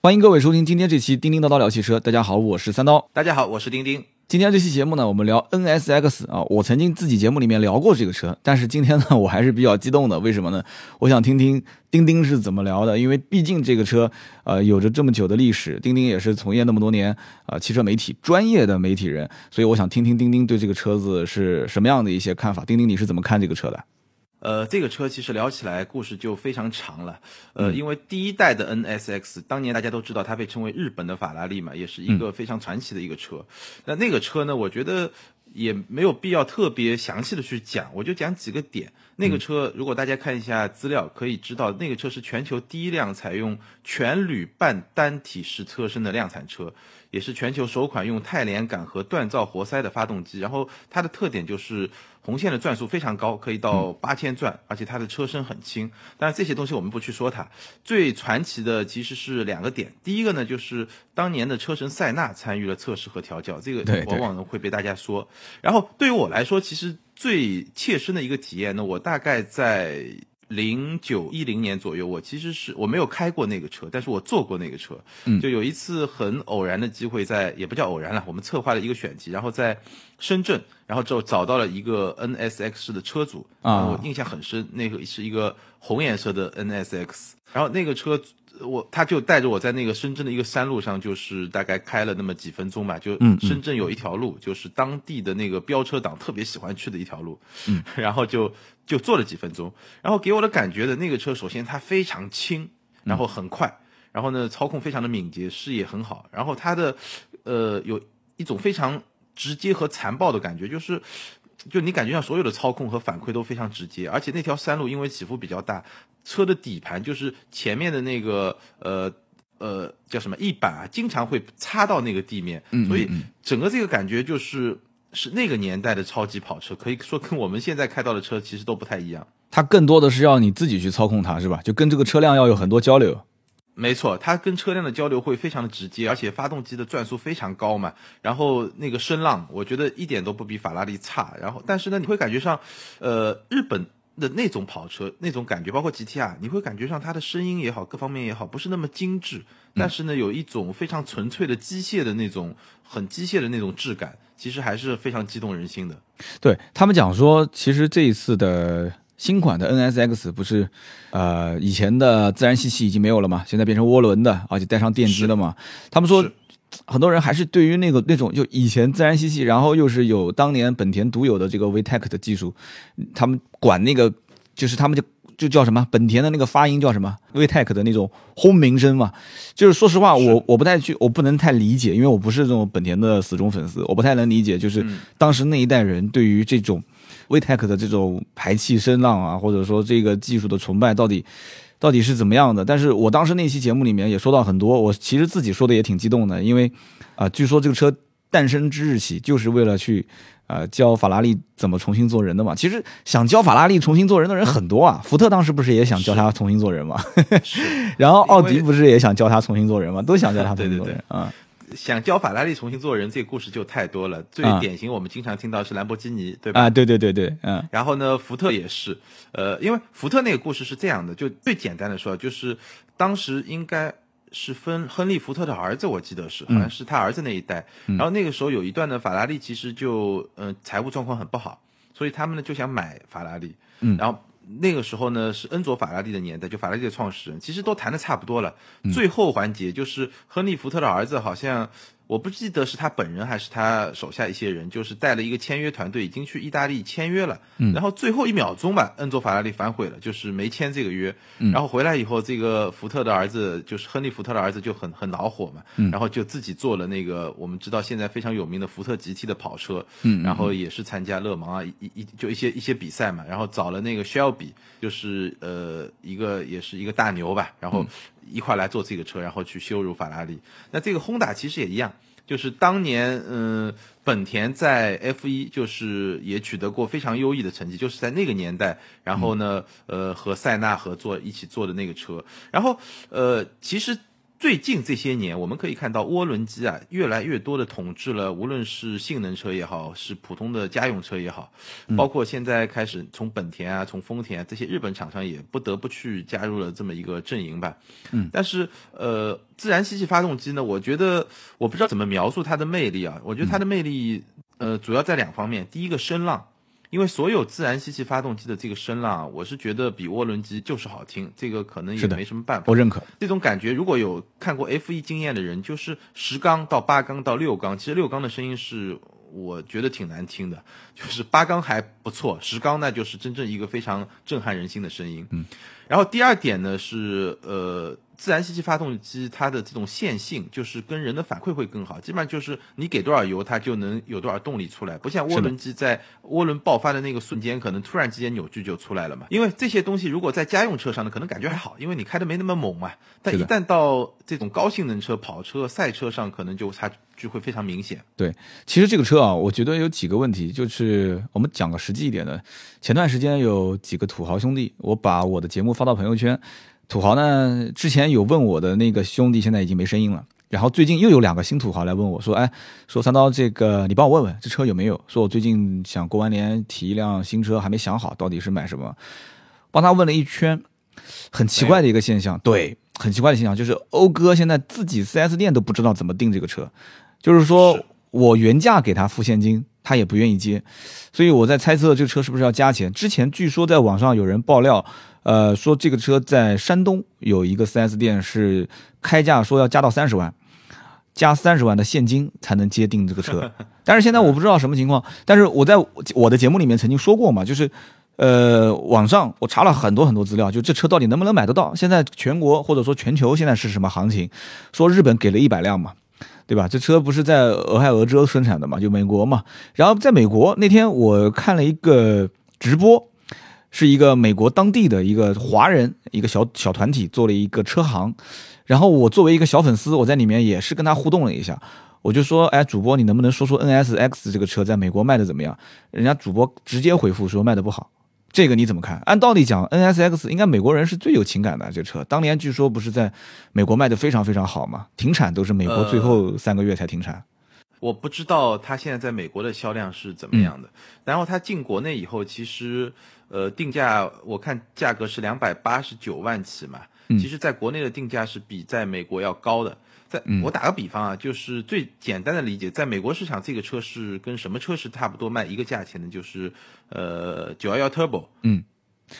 欢迎各位收听今天这期《叮叮叨叨聊汽车》。大家好，我是三刀。大家好，我是丁丁。今天这期节目呢，我们聊 NSX 啊。我曾经自己节目里面聊过这个车，但是今天呢，我还是比较激动的。为什么呢？我想听听丁丁是怎么聊的，因为毕竟这个车呃有着这么久的历史，丁丁也是从业那么多年啊汽车媒体专业的媒体人，所以我想听听丁丁对这个车子是什么样的一些看法。丁丁，你是怎么看这个车的？呃，这个车其实聊起来故事就非常长了。呃，因为第一代的 NSX，当年大家都知道它被称为日本的法拉利嘛，也是一个非常传奇的一个车。那那个车呢，我觉得也没有必要特别详细的去讲，我就讲几个点。那个车如果大家看一下资料，可以知道那个车是全球第一辆采用全铝半单体式车身的量产车。也是全球首款用钛连杆和锻造活塞的发动机，然后它的特点就是红线的转速非常高，可以到八千转，而且它的车身很轻。但是这些东西我们不去说它，最传奇的其实是两个点。第一个呢，就是当年的车神塞纳参与了测试和调教，这个往往会被大家说。然后对于我来说，其实最切身的一个体验呢，我大概在。零九一零年左右，我其实是我没有开过那个车，但是我坐过那个车。嗯，就有一次很偶然的机会，在也不叫偶然了，我们策划了一个选题，然后在深圳，然后之后找到了一个 NSX 式的车主啊，我印象很深，那个是一个红颜色的 NSX，然后那个车。我他就带着我在那个深圳的一个山路上，就是大概开了那么几分钟吧。就深圳有一条路，就是当地的那个飙车党特别喜欢去的一条路。嗯，然后就就坐了几分钟，然后给我的感觉的那个车，首先它非常轻，然后很快，然后呢操控非常的敏捷，视野很好，然后它的呃有一种非常直接和残暴的感觉，就是。就你感觉上所有的操控和反馈都非常直接，而且那条山路因为起伏比较大，车的底盘就是前面的那个呃呃叫什么翼板啊，经常会擦到那个地面，所以整个这个感觉就是是那个年代的超级跑车，可以说跟我们现在开到的车其实都不太一样。它更多的是要你自己去操控它，是吧？就跟这个车辆要有很多交流。没错，它跟车辆的交流会非常的直接，而且发动机的转速非常高嘛。然后那个声浪，我觉得一点都不比法拉利差。然后，但是呢，你会感觉上，呃，日本的那种跑车那种感觉，包括 GTR，你会感觉上它的声音也好，各方面也好，不是那么精致。但是呢，有一种非常纯粹的机械的那种，很机械的那种质感，其实还是非常激动人心的。对他们讲说，其实这一次的。新款的 NSX 不是，呃，以前的自然吸气已经没有了嘛？现在变成涡轮的，而且带上电机了嘛？他们说，很多人还是对于那个那种就以前自然吸气，然后又是有当年本田独有的这个 VTEC 的技术，他们管那个就是他们就就叫什么本田的那个发音叫什么 VTEC 的那种轰鸣声嘛？就是说实话，我我不太去，我不能太理解，因为我不是这种本田的死忠粉丝，我不太能理解，就是当时那一代人对于这种。VTEC 的这种排气声浪啊，或者说这个技术的崇拜到底到底是怎么样的？但是我当时那期节目里面也说到很多，我其实自己说的也挺激动的，因为啊，据说这个车诞生之日起就是为了去呃教法拉利怎么重新做人的嘛。其实想教法拉利重新做人的人很多啊，福特当时不是也想教他重新做人嘛？然后奥迪不是也想教他重新做人嘛？都想教他重新做人啊。想教法拉利重新做人，这个故事就太多了。最典型，我们经常听到是兰博基尼，对吧？啊，对对对对，嗯。然后呢，福特也是，呃，因为福特那个故事是这样的，就最简单的说，就是当时应该是分亨利·福特的儿子，我记得是，好像是他儿子那一代。然后那个时候有一段呢，法拉利其实就嗯财务状况很不好，所以他们呢就想买法拉利，嗯，然后。那个时候呢，是恩佐法拉利的年代，就法拉利的创始人，其实都谈的差不多了。最后环节就是亨利福特的儿子好像。我不记得是他本人还是他手下一些人，就是带了一个签约团队，已经去意大利签约了。嗯，然后最后一秒钟吧，恩佐法拉利反悔了，就是没签这个约。嗯，然后回来以后，这个福特的儿子，就是亨利福特的儿子，就很很恼火嘛。嗯，然后就自己做了那个我们知道现在非常有名的福特 GT 的跑车。嗯，然后也是参加勒芒啊，一一就一些一些比赛嘛。然后找了那个 Shelby，就是呃一个也是一个大牛吧。然后。一块来做这个车，然后去羞辱法拉利。那这个轰打其实也一样，就是当年，嗯，本田在 F 一就是也取得过非常优异的成绩，就是在那个年代，然后呢，呃，和塞纳合作一起做的那个车。然后，呃，其实最近这些年，我们可以看到涡轮机啊，越来越多的统治了，无论是性能车也好，是普通的家用车也好，包括现在开始从本田啊，从丰田啊这些日本厂商也不得不去加入了这么一个阵营吧。嗯，但是呃，自然吸气发动机呢，我觉得我不知道怎么描述它的魅力啊，我觉得它的魅力呃主要在两方面，第一个声浪。因为所有自然吸气发动机的这个声浪，我是觉得比涡轮机就是好听，这个可能也没什么办法。我认可这种感觉。如果有看过 F 一经验的人，就是十缸到八缸到六缸，其实六缸的声音是我觉得挺难听的，就是八缸还不错，十缸那就是真正一个非常震撼人心的声音。嗯，然后第二点呢是呃。自然吸气发动机它的这种线性，就是跟人的反馈会更好。基本上就是你给多少油，它就能有多少动力出来，不像涡轮机在涡轮爆发的那个瞬间，可能突然之间扭矩就出来了嘛。因为这些东西如果在家用车上呢，可能感觉还好，因为你开的没那么猛嘛。但一旦到这种高性能车、跑车、赛车上，可能就差距会非常明显。对，其实这个车啊，我觉得有几个问题，就是我们讲个实际一点的。前段时间有几个土豪兄弟，我把我的节目发到朋友圈。土豪呢？之前有问我的那个兄弟，现在已经没声音了。然后最近又有两个新土豪来问我说：“哎，说三刀，这个你帮我问问这车有没有？说我最近想过完年提一辆新车，还没想好到底是买什么。”帮他问了一圈，很奇怪的一个现象，对，很奇怪的现象就是欧哥现在自己 4S 店都不知道怎么定这个车，就是说我原价给他付现金，他也不愿意接，所以我在猜测这个车是不是要加钱。之前据说在网上有人爆料。呃，说这个车在山东有一个 4S 店是开价说要加到三十万，加三十万的现金才能接定这个车。但是现在我不知道什么情况。但是我在我的节目里面曾经说过嘛，就是呃，网上我查了很多很多资料，就这车到底能不能买得到？现在全国或者说全球现在是什么行情？说日本给了一百辆嘛，对吧？这车不是在俄亥俄州生产的嘛，就美国嘛。然后在美国那天我看了一个直播。是一个美国当地的一个华人一个小小团体做了一个车行，然后我作为一个小粉丝，我在里面也是跟他互动了一下，我就说，哎，主播你能不能说说 NSX 这个车在美国卖的怎么样？人家主播直接回复说卖的不好，这个你怎么看？按道理讲，NSX 应该美国人是最有情感的这车，当年据说不是在美国卖的非常非常好嘛，停产都是美国最后三个月才停产。我不知道它现在在美国的销量是怎么样的，然后它进国内以后，其实。呃，定价我看价格是两百八十九万起嘛，其实在国内的定价是比在美国要高的。在我打个比方啊，就是最简单的理解，在美国市场这个车是跟什么车是差不多卖一个价钱的，就是呃九幺幺 Turbo，嗯，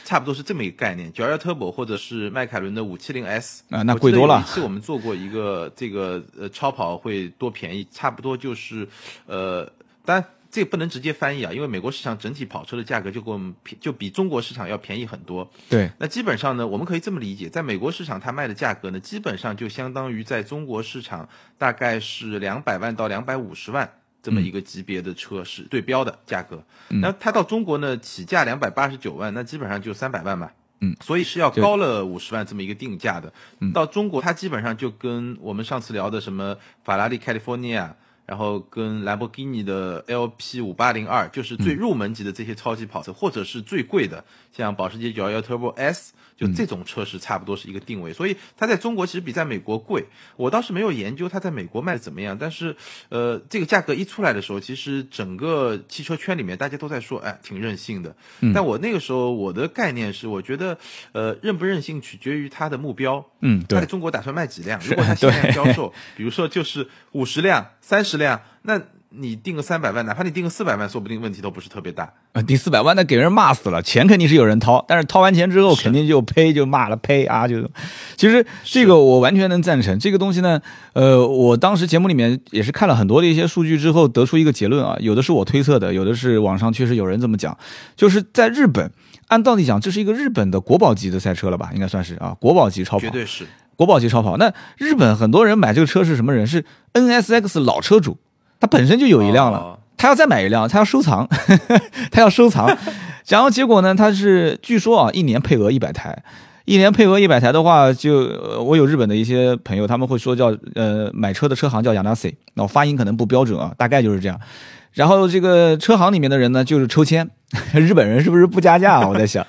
差不多是这么一个概念。九幺幺 Turbo 或者是迈凯伦的五七零 S 啊，那贵多了。是我们做过一个这个呃超跑会多便宜，差不多就是呃，当然。这不能直接翻译啊，因为美国市场整体跑车的价格就给我们就比中国市场要便宜很多。对，那基本上呢，我们可以这么理解，在美国市场它卖的价格呢，基本上就相当于在中国市场大概是两百万到两百五十万这么一个级别的车是对标的价格。那它到中国呢，起价两百八十九万，那基本上就三百万嘛。嗯，所以是要高了五十万这么一个定价的。嗯到中国它基本上就跟我们上次聊的什么法拉利 California。然后跟兰博基尼的 LP 五八零二，就是最入门级的这些超级跑车，或者是最贵的，像保时捷911 Turbo S。就这种车是差不多是一个定位，所以它在中国其实比在美国贵。我倒是没有研究它在美国卖的怎么样，但是，呃，这个价格一出来的时候，其实整个汽车圈里面大家都在说，哎，挺任性的。但我那个时候我的概念是，我觉得，呃，任不任性取决于它的目标。嗯，它在中国打算卖几辆？如果它限量销售，比如说就是五十辆、三十辆，那。你定个三百万，哪怕你定个四百万，说不定问题都不是特别大。啊，定四百万那给人骂死了，钱肯定是有人掏，但是掏完钱之后肯定就呸就骂了呸啊就。其实这个我完全能赞成，这个东西呢，呃，我当时节目里面也是看了很多的一些数据之后得出一个结论啊，有的是我推测的，有的是网上确实有人这么讲，就是在日本，按道理讲这是一个日本的国宝级的赛车了吧，应该算是啊，国宝级超跑，绝对是国宝级超跑。那日本很多人买这个车是什么人？是 NSX 老车主。他本身就有一辆了，他要再买一辆，他要收藏，他要收藏。然后结果呢，他是据说啊，一年配额一百台，一年配额一百台的话，就我有日本的一些朋友，他们会说叫呃买车的车行叫 Yanase，那我发音可能不标准啊，大概就是这样。然后这个车行里面的人呢，就是抽签，日本人是不是不加价？我在想。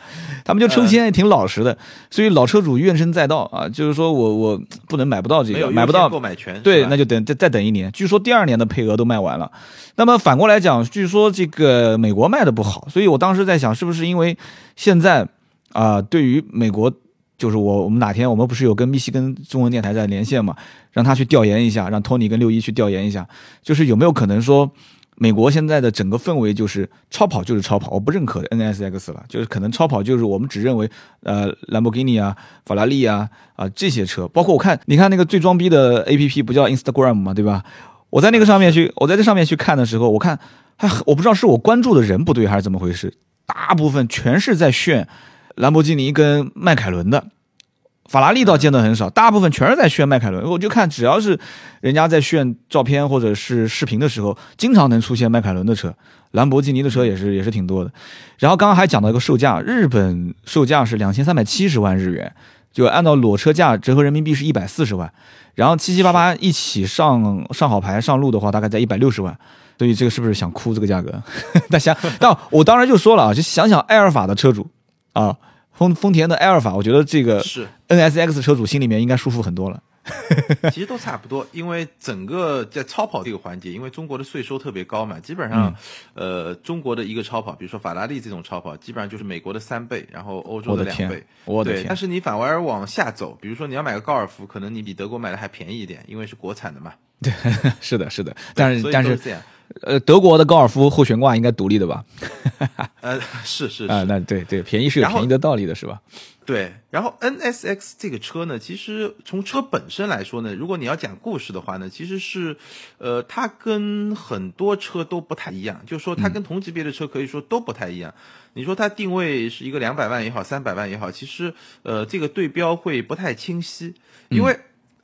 他们就抽签也挺老实的，所以老车主怨声载道啊，就是说我我不能买不到这个，买不到购买权，对，那就等再再等一年。据说第二年的配额都卖完了。那么反过来讲，据说这个美国卖的不好，所以我当时在想，是不是因为现在啊，对于美国，就是我我们哪天我们不是有跟密西根中文电台在连线嘛，让他去调研一下，让托尼跟六一去调研一下，就是有没有可能说。美国现在的整个氛围就是超跑就是超跑，我不认可 NSX 了，就是可能超跑就是我们只认为呃兰博基尼啊、法拉利啊啊这些车，包括我看你看那个最装逼的 APP 不叫 Instagram 嘛，对吧？我在那个上面去，我在这上面去看的时候，我看还我不知道是我关注的人不对还是怎么回事，大部分全是在炫兰博基尼跟迈凯伦的。法拉利倒见得很少，大部分全是在炫迈凯伦。我就看，只要是人家在炫照片或者是视频的时候，经常能出现迈凯伦的车，兰博基尼的车也是也是挺多的。然后刚刚还讲到一个售价，日本售价是两千三百七十万日元，就按照裸车价折合人民币是一百四十万，然后七七八八一起上上好牌上路的话，大概在一百六十万。所以这个是不是想哭这个价格？但想，但我当然就说了啊，就想想埃尔法的车主啊。丰丰田的埃尔法，我觉得这个是 NSX 车主心里面应该舒服很多了。其实都差不多，因为整个在超跑这个环节，因为中国的税收特别高嘛，基本上，呃，中国的一个超跑，比如说法拉利这种超跑，基本上就是美国的三倍，然后欧洲的两倍。我的天！但是你反而往下走，比如说你要买个高尔夫，可能你比德国买的还便宜一点，因为是国产的嘛。对，是的，是的。但是但是。呃，德国的高尔夫后悬挂应该独立的吧？呃，是是啊，那对对，便宜是有便宜的道理的，是吧？对。然后 NSX 这个车呢，其实从车本身来说呢，如果你要讲故事的话呢，其实是，呃，它跟很多车都不太一样，就是说它跟同级别的车可以说都不太一样。你说它定位是一个两百万也好，三百万也好，其实呃，这个对标会不太清晰，因为。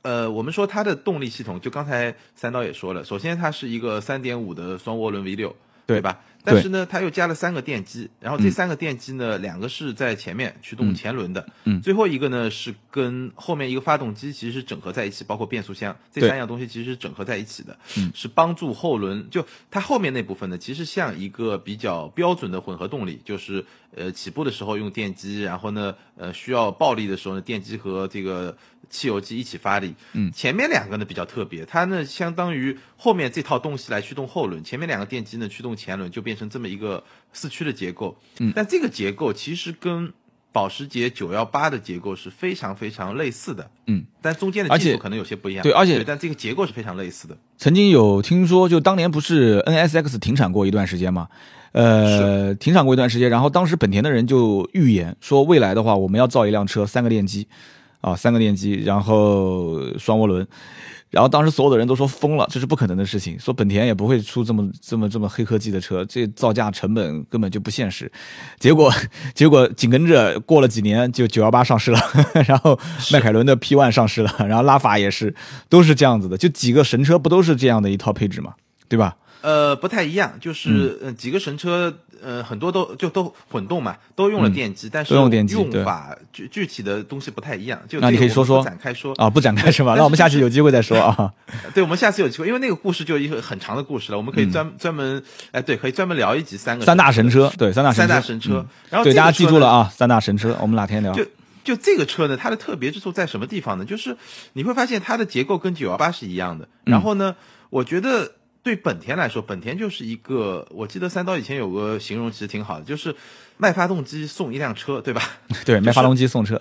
呃，我们说它的动力系统，就刚才三刀也说了，首先它是一个三点五的双涡轮 V 六，对吧？但是呢，它又加了三个电机，然后这三个电机呢，两个是在前面驱动前轮的，嗯，最后一个呢是跟后面一个发动机其实是整合在一起，包括变速箱这三样东西其实是整合在一起的，嗯，是帮助后轮，就它后面那部分呢，其实像一个比较标准的混合动力，就是呃起步的时候用电机，然后呢呃需要暴力的时候呢，电机和这个汽油机一起发力，嗯，前面两个呢比较特别，它呢相当于后面这套东西来驱动后轮，前面两个电机呢驱动前轮就变。成这么一个四驱的结构，嗯，但这个结构其实跟保时捷九幺八的结构是非常非常类似的，嗯，但中间的技术可能有些不一样，对，而且但这个结构是非常类似的。曾经有听说，就当年不是 NSX 停产过一段时间吗？呃，停产过一段时间，然后当时本田的人就预言说，未来的话我们要造一辆车，三个电机，啊，三个电机，然后双涡轮。然后当时所有的人都说疯了，这是不可能的事情，说本田也不会出这么这么这么黑科技的车，这造价成本根本就不现实。结果结果紧跟着过了几年，就九幺八上市了，然后迈凯伦的 P One 上市了，然后拉法也是，都是这样子的，就几个神车不都是这样的一套配置嘛，对吧？呃，不太一样，就是呃几个神车。呃，很多都就都混动嘛，都用了电机，但是用法具具体的东西不太一样。就那你可以说说展开说啊，不展开是吧？那我们下次有机会再说啊。对，我们下次有机会，因为那个故事就一个很长的故事了，我们可以专专门哎，对，可以专门聊一集三个三大神车，对，三大三大神车。然后对大家记住了啊，三大神车，我们哪天聊？就就这个车呢，它的特别之处在什么地方呢？就是你会发现它的结构跟九幺八是一样的。然后呢，我觉得。对本田来说，本田就是一个，我记得三刀以前有个形容其实挺好的，就是卖发动机送一辆车，对吧？对，卖发动机送车，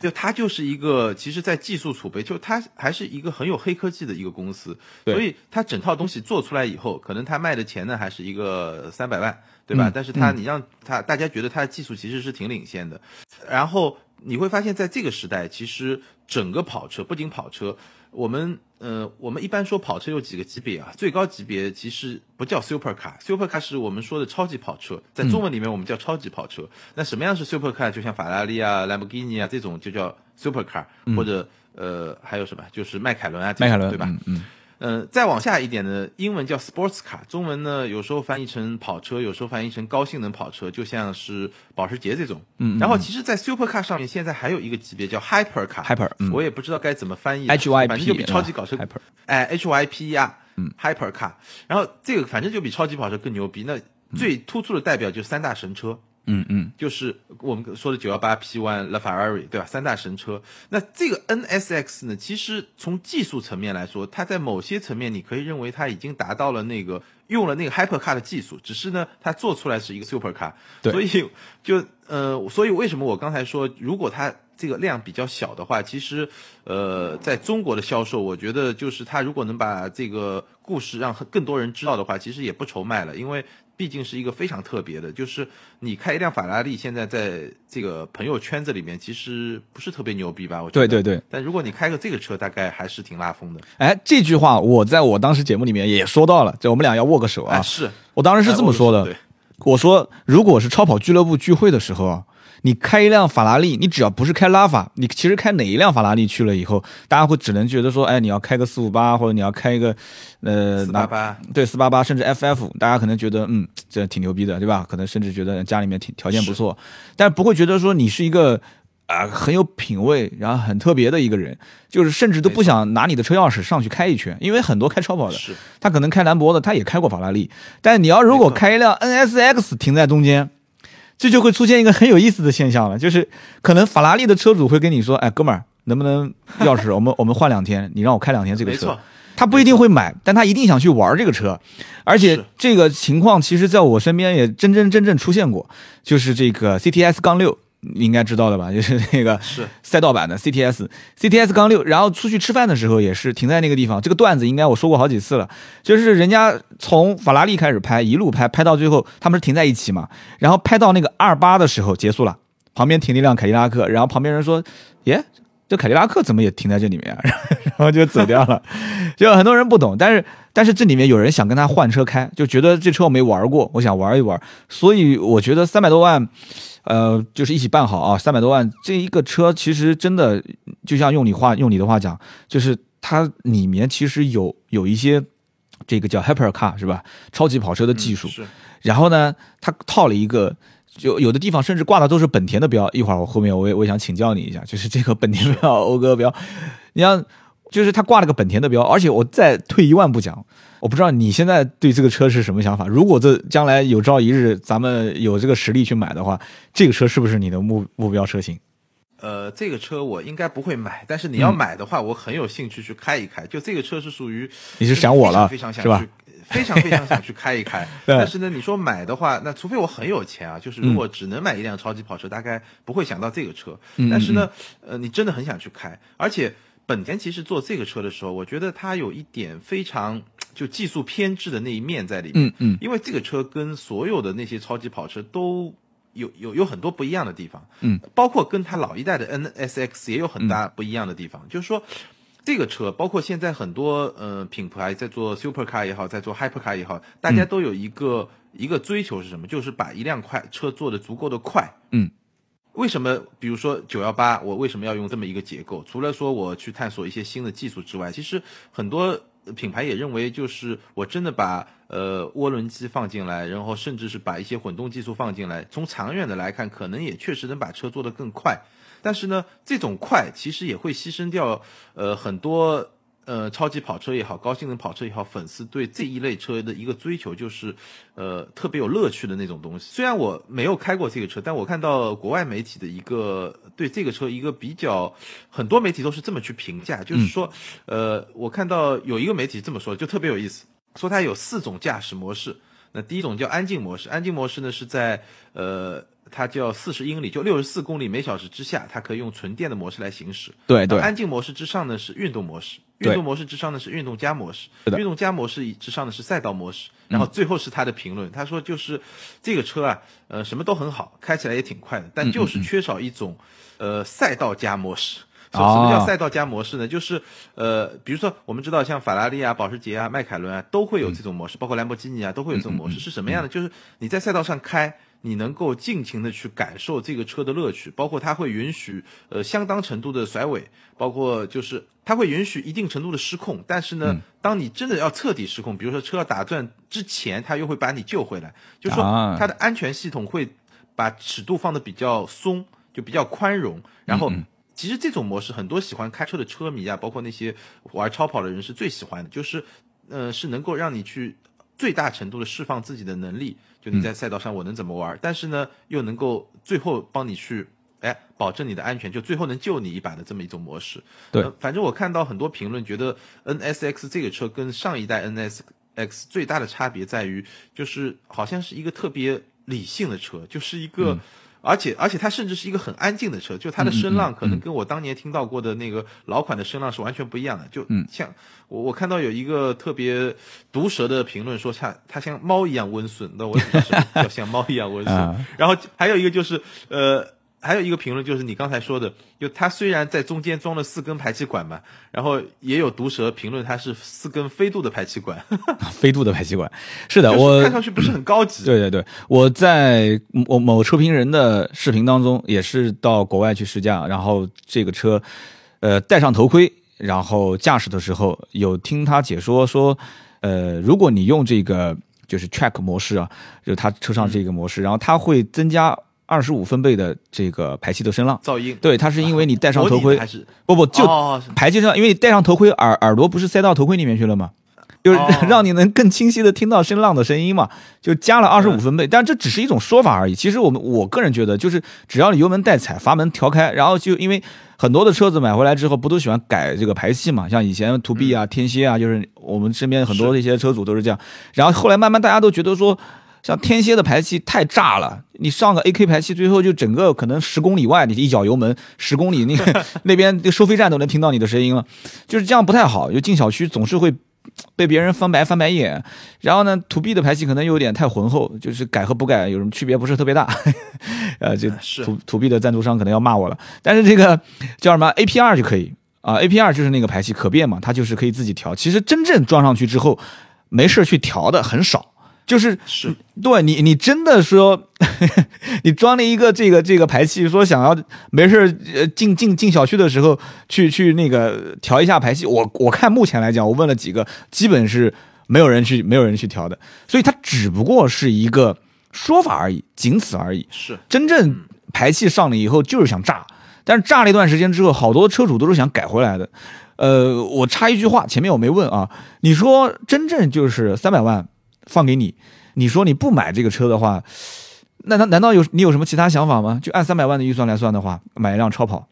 就它就是一个，其实，在技术储备，就它还是一个很有黑科技的一个公司，所以它整套东西做出来以后，可能它卖的钱呢还是一个三百万，对吧？但是它你让它大家觉得它的技术其实是挺领先的，然后你会发现在这个时代，其实整个跑车不仅跑车。我们呃，我们一般说跑车有几个级别啊？最高级别其实不叫 super car，super car 是我们说的超级跑车，在中文里面我们叫超级跑车。那什么样是 super car？就像法拉利啊、兰博基尼啊这种就叫 super car，或者呃还有什么？就是迈凯伦啊，迈凯伦对吧？嗯嗯。嗯，再往下一点呢，英文叫 sports car，中文呢有时候翻译成跑车，有时候翻译成高性能跑车，就像是保时捷这种。嗯。然后其实，在 super car 上面，现在还有一个级别叫 hyper car。hyper。我也不知道该怎么翻译。H Y P。反正就比超级跑车。hyper。哎，H Y P 呀。嗯。hyper car，然后这个反正就比超级跑车更牛逼。那最突出的代表就是三大神车。嗯嗯，就是我们说的九幺八 P One、La Ferrari，对吧？三大神车。那这个 NSX 呢，其实从技术层面来说，它在某些层面，你可以认为它已经达到了那个用了那个 Hypercar 的技术，只是呢，它做出来是一个 Supercar。对所以就呃，所以为什么我刚才说，如果它这个量比较小的话，其实呃，在中国的销售，我觉得就是它如果能把这个故事让更多人知道的话，其实也不愁卖了，因为。毕竟是一个非常特别的，就是你开一辆法拉利，现在在这个朋友圈子里面其实不是特别牛逼吧？我觉得。对对对。但如果你开个这个车，大概还是挺拉风的。哎，这句话我在我当时节目里面也说到了，就我们俩要握个手啊。哎是我当时是这么说的，对我说如果是超跑俱乐部聚会的时候啊，你开一辆法拉利，你只要不是开拉法，你其实开哪一辆法拉利去了以后，大家会只能觉得说，哎，你要开个四五八，或者你要开一个，呃，四八八，对四八八，甚至 FF，大家可能觉得，嗯，这挺牛逼的，对吧？可能甚至觉得家里面挺条件不错，但不会觉得说你是一个啊、很有品位，然后很特别的一个人，就是甚至都不想拿你的车钥匙上去开一圈，因为很多开超跑的，他可能开兰博的，他也开过法拉利，但你要如果开一辆 NSX 停在中间，这就会出现一个很有意思的现象了，就是可能法拉利的车主会跟你说，哎，哥们儿，能不能钥匙我们我们换两天，你让我开两天这个车没错。他不一定会买，但他一定想去玩这个车，而且这个情况其实在我身边也真真正正出现过，就是这个 CTS 杠六，你应该知道的吧？就是那个是赛道版的 CTS CTS 杠六，然后出去吃饭的时候也是停在那个地方。这个段子应该我说过好几次了，就是人家从法拉利开始拍，一路拍拍到最后，他们是停在一起嘛，然后拍到那个二八的时候结束了，旁边停了一辆凯迪拉克，然后旁边人说，耶。这凯迪拉克怎么也停在这里面啊？然后就走掉了，就很多人不懂，但是但是这里面有人想跟他换车开，就觉得这车我没玩过，我想玩一玩，所以我觉得三百多万，呃，就是一起办好啊，三百多万这一个车其实真的就像用你话用你的话讲，就是它里面其实有有一些这个叫 hypercar 是吧？超级跑车的技术，然后呢，它套了一个，就有的地方甚至挂的都是本田的标。一会儿我后面我也我也想请教你一下，就是这个本田标、讴歌标，你像就是它挂了个本田的标，而且我再退一万步讲，我不知道你现在对这个车是什么想法。如果这将来有朝一日咱们有这个实力去买的话，这个车是不是你的目目标车型？呃，这个车我应该不会买，但是你嗯要买的话，我很有兴趣去开一开。就这个车是属于你是想我了非常非常是吧想去，非常非常想去开一开。但是呢，你说买的话，那除非我很有钱啊，就是如果只能买一辆超级跑车，大概不会想到这个车。嗯但是呢，呃，你真的很想去开，而且本田其实做这个车的时候，我觉得它有一点非常就技术偏执的那一面在里面。嗯嗯因为这个车跟所有的那些超级跑车都有有有很多不一样的地方，嗯，包括跟它老一代的 NSX 也有很大不一样的地方，就是说。这个车包括现在很多呃品牌在做 Supercar 也好，在做 Hypercar 也好，大家都有一个、一个追求是什么？就是把一辆快车做的足够的快。嗯，为什么？比如说九幺八，我为什么要用这么一个结构？除了说我去探索一些新的技术之外，其实很多品牌也认为，就是我真的把呃涡轮机放进来，然后甚至是把一些混动技术放进来，从长远的来看，可能也确实能把车做得更快。但是呢，这种快其实也会牺牲掉呃很多呃超级跑车也好，高性能跑车也好，粉丝对这一类车的一个追求就是呃特别有乐趣的那种东西。虽然我没有开过这个车，但我看到国外媒体的一个对这个车一个比较，很多媒体都是这么去评价，就是说，呃，我看到有一个媒体这么说，就特别有意思，说它有四种驾驶模式。那第一种叫安静模式，安静模式呢是在呃，它叫四十英里，就六十四公里每小时之下，它可以用纯电的模式来行驶。对对安静模式之上呢是运动模式，运动模式之上呢是运动加模式，运动加模式之上呢是赛道模式，然后最后是他的评论，他说就是这个车啊，呃，什么都很好，开起来也挺快的，但就是缺少一种呃赛道加模式。什什么叫哦赛道加模式呢？就是呃，比如说我们知道像法拉利啊、保时捷啊、迈凯伦啊都会有这种模式，包括兰博基尼啊都会有这种模式。是什么样的？就是你在赛道上开，你能够尽情的去感受这个车的乐趣，包括它会允许呃相当程度的甩尾，包括就是它会允许一定程度的失控。但是呢，当你真的要彻底失控，比如说车要打转之前，它又会把你救回来，就是说啊它的安全系统会把尺度放的比较松，就比较宽容，然后。其实这种模式，很多喜欢开车的车迷啊，包括那些玩超跑的人是最喜欢的，就是，呃，是能够让你去最大程度的释放自己的能力，就你在赛道上我能怎么玩，但是呢又能够最后帮你去。哎，保证你的安全，就最后能救你一把的这么一种模式。对，反正我看到很多评论，觉得 NSX 这个车跟上一代 NSX 最大的差别在于，就是好像是一个特别理性的车，就是一个，而且而且它甚至是一个很安静的车，就它的声浪可能跟我当年听到过的那个老款的声浪是完全不一样的。就像我我看到有一个特别毒舌的评论说，它它像猫一样温顺，那我什么叫像猫一样温顺？然后还有一个就是呃。还有一个评论就是你刚才说的，就它虽然在中间装了四根排气管嘛，然后也有毒蛇评论它是四根飞度的排气管，飞度的排气管，是的，我看上去不是很高级。对对对，我在某某车评人的视频当中也是到国外去试驾，然后这个车，呃，戴上头盔，然后驾驶的时候有听他解说说，呃，如果你用这个就是 track 模式啊，就他车上这个模式，然后它会增加。二十五分贝的这个排气的声浪噪音，对，它是因为你戴上头盔，还是不不就排气声，因为你戴上头盔，耳耳朵不是塞到头盔里面去了吗？就是 让你能更清晰的听到声浪的声音嘛，就加了二十五分贝，但这只是一种说法而已。其实我们我个人觉得，就是只要你油门带踩，阀门调开，然后就因为很多的车子买回来之后，不都喜欢改这个排气嘛？像以前途碧啊、天蝎啊，就是我们身边很多的一些车主都是这样。然后后来慢慢大家都觉得说。像天蝎的排气太炸了，你上个 AK 排气，最后就整个可能十公里外，你一脚油门十公里，那个 那边收费站都能听到你的声音了，就是这样不太好。就进小区总是会被别人翻白翻白眼。然后呢，土 B 的排气可能有点太浑厚，就是改和不改有什么区别不是特别大。呃，这土土 B 的赞助商可能要骂我了。但是这个叫什么 AP 二就可以啊，AP 二就是那个排气可变嘛，它就是可以自己调。其实真正装上去之后，没事去调的很少。就是是对你，你真的说，你装了一个这个这个排气，说想要没事呃进进进小区的时候去去那个调一下排气，我我看目前来讲，我问了几个，基本是没有人去没有人去调的，所以它只不过是一个说法而已，仅此而已。是真正排气上了以后就是想炸，但是炸了一段时间之后，好多车主都是想改回来的。呃，我插一句话，前面我没问啊，你说真正就是三百万。放给你，你说你不买这个车的话，那他难道有你有什么其他想法吗？就按三百万的预算来算的话，买一辆超跑，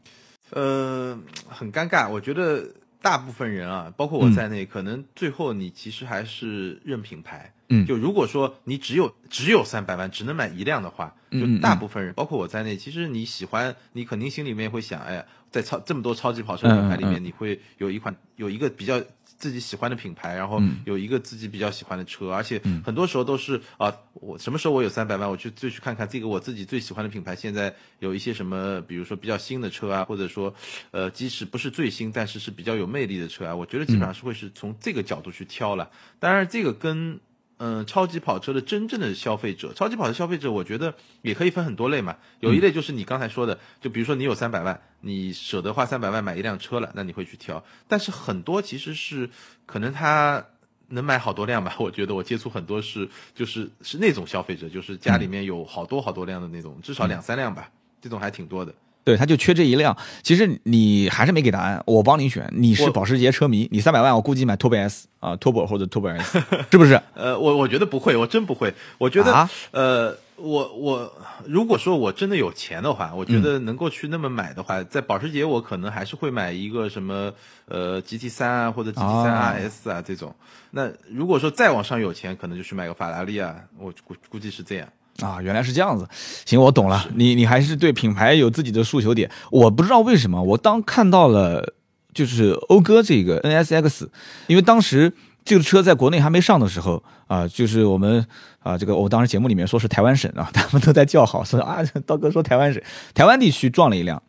呃，很尴尬。我觉得大部分人啊，包括我在内，可能最后你其实还是认品牌。嗯，就如果说你只有只有三百万，只能买一辆的话，就大部分人，包括我在内，其实你喜欢，你肯定心里面会想，哎呀，在超这么多超级跑车品牌里面，你会有一款有一个比较。自己喜欢的品牌，然后有一个自己比较喜欢的车，而且很多时候都是啊，我什么时候我有三百万，我去就去看看这个我自己最喜欢的品牌，现在有一些什么，比如说比较新的车啊，或者说呃，即使不是最新，但是是比较有魅力的车啊，我觉得基本上是会是从这个角度去挑了。当然，这个跟。嗯，超级跑车的真正的消费者，超级跑车消费者，我觉得也可以分很多类嘛。有一类就是你刚才说的，就比如说你有三百万，你舍得花三百万买一辆车了，那你会去挑。但是很多其实是可能他能买好多辆吧。我觉得我接触很多是就是是那种消费者，就是家里面有好多好多辆的那种，至少两三辆吧，这种还挺多的。对，他就缺这一辆。其实你还是没给答案，我帮你选。你是保时捷车迷，你三百万，我估计买 Turbo S 啊，Turbo 或者 Turbo S，是不是？呃，我我觉得不会，我真不会。我觉得，啊呃，我我如果说我真的有钱的话，我觉得能够去那么买的话，在保时捷我可能还是会买一个什么呃 GT 三啊，或者 GT 三 RS 啊这种。那如果说再往上有钱，可能就去买个法拉利啊，我估估计是这样。啊，原来是这样子，行，我懂了。你你还是对品牌有自己的诉求点。我不知道为什么，我当看到了就是讴歌这个 NSX，因为当时这个车在国内还没上的时候啊，就是我们啊，这个我当时节目里面说是台湾省啊，他们都在叫好，说啊，刀哥说台湾省，台湾地区撞了一辆。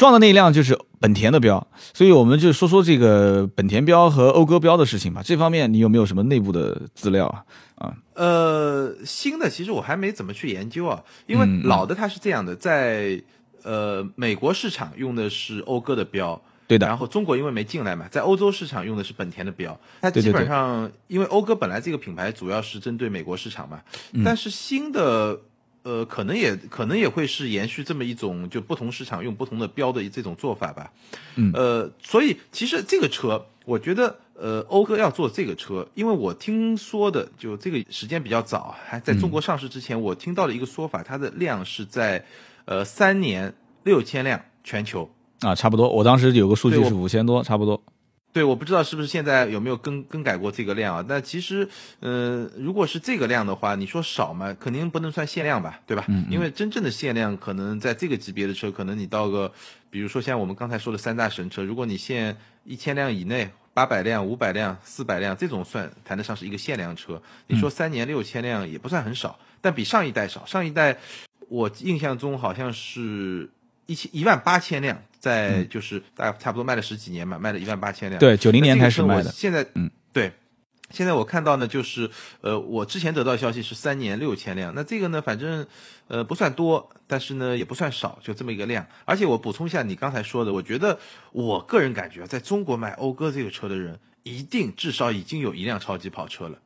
撞的那一辆就是本田的标，所以我们就说说这个本田标和讴歌标的事情吧。这方面你有没有什么内部的资料啊？啊，呃，新的其实我还没怎么去研究啊，因为老的它是这样的，在呃美国市场用的是讴歌的标，对的。然后中国因为没进来嘛，在欧洲市场用的是本田的标。它基本上因为讴歌本来这个品牌主要是针对美国市场嘛，但是新的。呃，可能也可能也会是延续这么一种，就不同市场用不同的标的这种做法吧。嗯，呃，所以其实这个车。我觉得呃，讴歌要做这个车，因为我听说的就这个时间比较早，还在中国上市之前，我听到了一个说法，它的量是在呃三年六千辆全球。啊，差不多。我当时有个数据是五千多，差不多。对，我不知道是不是现在有没有更更改过这个量啊？但其实，呃，如果是这个量的话，你说少嘛，肯定不能算限量吧，对吧？嗯嗯因为真正的限量，可能在这个级别的车，可能你到个，比如说像我们刚才说的三大神车，如果你限一千辆以内，八百辆、五百辆、四百辆这种算谈得上是一个限量车。你说三年六千辆也不算很少，但比上一代少。上一代我印象中好像是一千一万八千辆，在就是大概差不多卖了十几年嘛，卖了一万八千辆。对，九零年开始卖的。我现在嗯，对。现在我看到呢，就是呃，我之前得到消息是三年六千辆，那这个呢，反正呃不算多，但是呢也不算少，就这么一个量。而且我补充一下你刚才说的，我觉得我个人感觉，在中国买讴歌这个车的人，一定至少已经有一辆超级跑车了。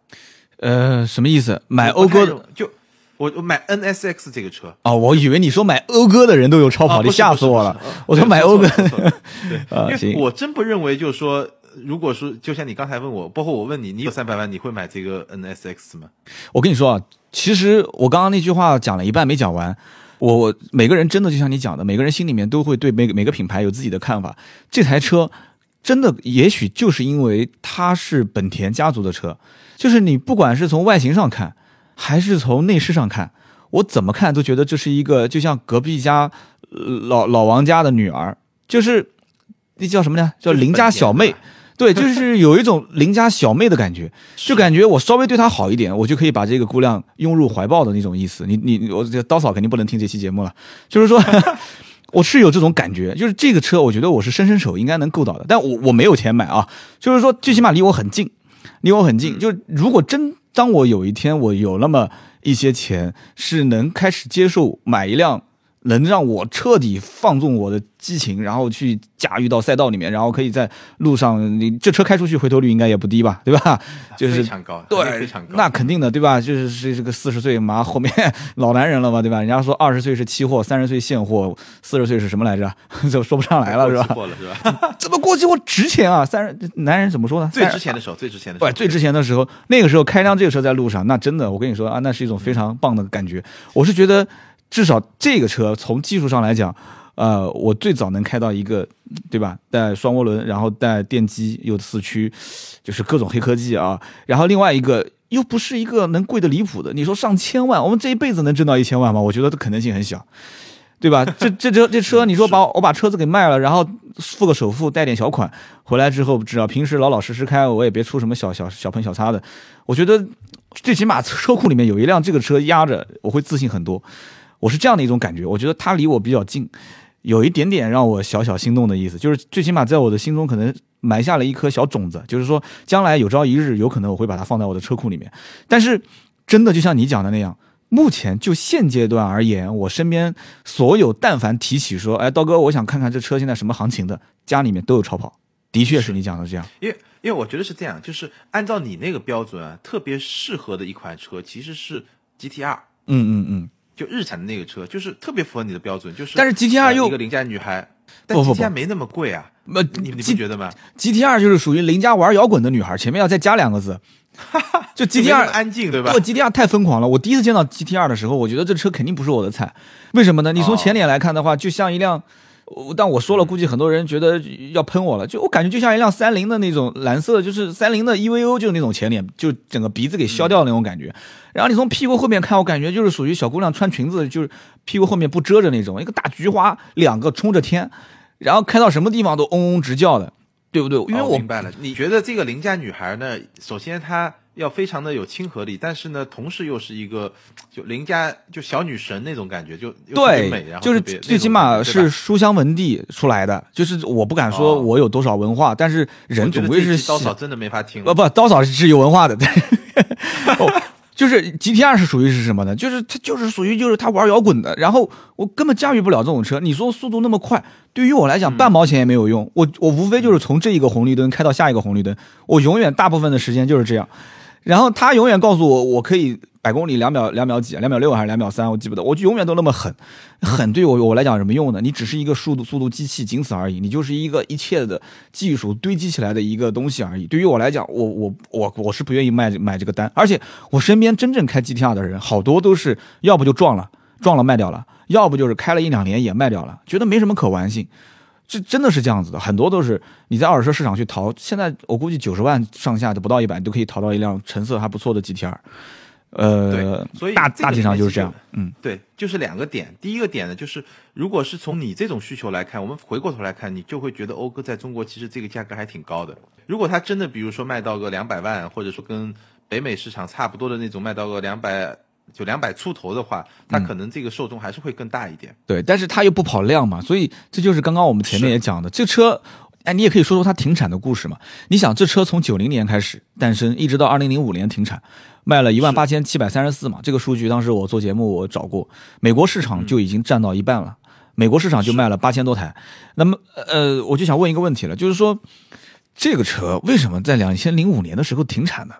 呃，什么意思？买讴歌认就我我买 NSX 这个车，哦，我以为你说买讴歌的人都有超跑，啊你吓死我了。我说买讴歌 啊，因为行。我真不认为，就是说，如果说就像你刚才问我，包括我问你，你有三百万，你会买这个 NSX 吗？我跟你说啊，其实我刚刚那句话讲了一半没讲完。我我每个人真的就像你讲的，每个人心里面都会对每个每个品牌有自己的看法。这台车真的也许就是因为它是本田家族的车，就是你不管是从外形上看，还是从内饰上看，我怎么看都觉得这是一个就像隔壁家呃老老王家的女儿，就是那叫什么呢？叫邻家小妹。对，就是有一种邻家小妹的感觉，就感觉我稍微对她好一点，我就可以把这个姑娘拥入怀抱的那种意思。你你我这刀嫂肯定不能听这期节目了，就是说 我是有这种感觉，就是这个车，我觉得我是伸伸手应该能够到的，但我我没有钱买啊，就是说最起码离我很近，离我很近。就如果真当我有一天我有那么一些钱，是能开始接受买一辆。能让我彻底放纵我的激情，然后去驾驭到赛道里面，然后可以在路上，你这车开出去回头率应该也不低吧，对吧？就是非常高，对，非常高。那肯定的，对吧？就是是这个四十岁嘛，后面老男人了嘛，对吧？人家说二十岁是期货，三十岁现货，四十岁是什么来着？就说不上来了，是吧？过了是吧？怎么过期货值钱啊？三十男人怎么说呢？最值钱的时候，最值钱的时候，对，最值钱的时候，那个时候开辆这个车在路上，那真的，我跟你说啊，那是一种非常棒的感觉。我是觉得，至少这个车从技术上来讲，呃，我最早能开到一个，对吧？带双涡轮，然后带电机，有四驱，就是各种黑科技啊。然后另外一个又不是一个能贵的离谱的，你说上千万，我们这一辈子能挣到一千万吗？我觉得可能性很小。对吧？这这这这车，你说把我把车子给卖了，然后付个首付，贷点小款，回来之后，只要平时老老实实开，我也别出什么小小小喷小擦的。我觉得最起码车库里面有一辆这个车压着，我会自信很多。我是这样的一种感觉。我觉得它离我比较近，有一点点让我小小心动的意思，就是最起码在我的心中可能埋下了一颗小种子，就是说将来有朝一日有可能我会把它放在我的车库里面。但是真的就像你讲的那样。目前就现阶段而言，我身边所有但凡提起说，哎，刀哥，我想看看这车现在什么行情的，家里面都有超跑，的确是你讲的这样。因为因为我觉得是这样，就是按照你那个标准啊，特别适合的一款车其实是 GTR，嗯嗯嗯。就日产的那个车，就是特别符合你的标准，就是但是 GTR 又呃一个邻家女孩，但 GTR 没那么贵啊，不你你不觉得吗？GTR 就是属于邻家玩摇滚的女孩，前面要再加两个字，就就没那么 GTR 安静对吧不？，GTR 太疯狂了。我第一次见到 GTR 的时候，我觉得这车肯定不是我的菜。为什么呢？你从哦前脸来看的话，就像一辆，我但我说了，估计很多人觉得要喷我了。就我感觉就像一辆三菱的那种蓝色，就是三菱的 EVO，就是那种前脸，就整个鼻子给削掉的那种感觉。然后你从屁股后面看，我感觉就是属于小姑娘穿裙子，就是屁股后面不遮着那种，一个大菊花，两个冲着天，然后开到什么地方都嗡嗡直叫的，对不对？因为我哦明白了，你觉得这个邻家女孩呢，首先她要非常的有亲和力，但是呢，同时又是一个就邻家就小女神那种感觉，就对美，然，后对就是最起码是书香门第出来的。就是我不敢说哦我有多少文化，但是人总归是刀喜嫂真的没法听了呃。不，刀嫂是有文化的，对。哦就是 GTR 是属于是什么呢？就是它就是属于就是他玩摇滚的，然后我根本驾驭不了这种车。你说速度那么快，对于我来嗯讲半毛钱也没有用。我我无非就是从这一个红绿灯开到下一个红绿灯，我永远大部分的时间就是这样。然后他永远告诉我，我可以百公里两秒两秒几，两秒六还是两秒三，我记不得，我就永远都那么狠，狠对我我来讲什么用呢？你只是一个速度速度机器，仅此而已，你就是一个一切的技术堆积起来的一个东西而已。对于我来讲，我我我我是不愿意卖买这个单，而且我身边真正开 GTR 的人，好多都是要不就撞了，撞了卖掉了，要不就是开了一两年也卖掉了，觉得没什么可玩性。这真的是这样子的，很多都是你在二手车市场去淘，现在我估计九十万上下的不到一百你都可以淘到一辆成色还不错的 GTR。呃，对，所以大大体上就是这样。嗯，对，就是两个点。第一个点呢，就是如果是从你这种需求来看，我们回过头来看，你就会觉得讴歌在中国其实这个价格还挺高的。如果它真的比如说卖到个两百万，或者说跟北美市场差不多的那种卖到个两百就两百出头的话，它可能这个受众还是会更大一点。对，但是它又不跑量嘛，所以这就是刚刚我们前面也讲的，这车，哎，你也可以说说它停产的故事嘛。你想，这车从九零年开始诞生，一直到二零零五年停产，卖了一万八千七百三十四嘛，这个数据当时我做节目我找过，美国市场就已经占到一半了，美国市场就卖了八千多台。那么，呃，我就想问一个问题了，就是说，这个车为什么在两千零五年的时候停产呢？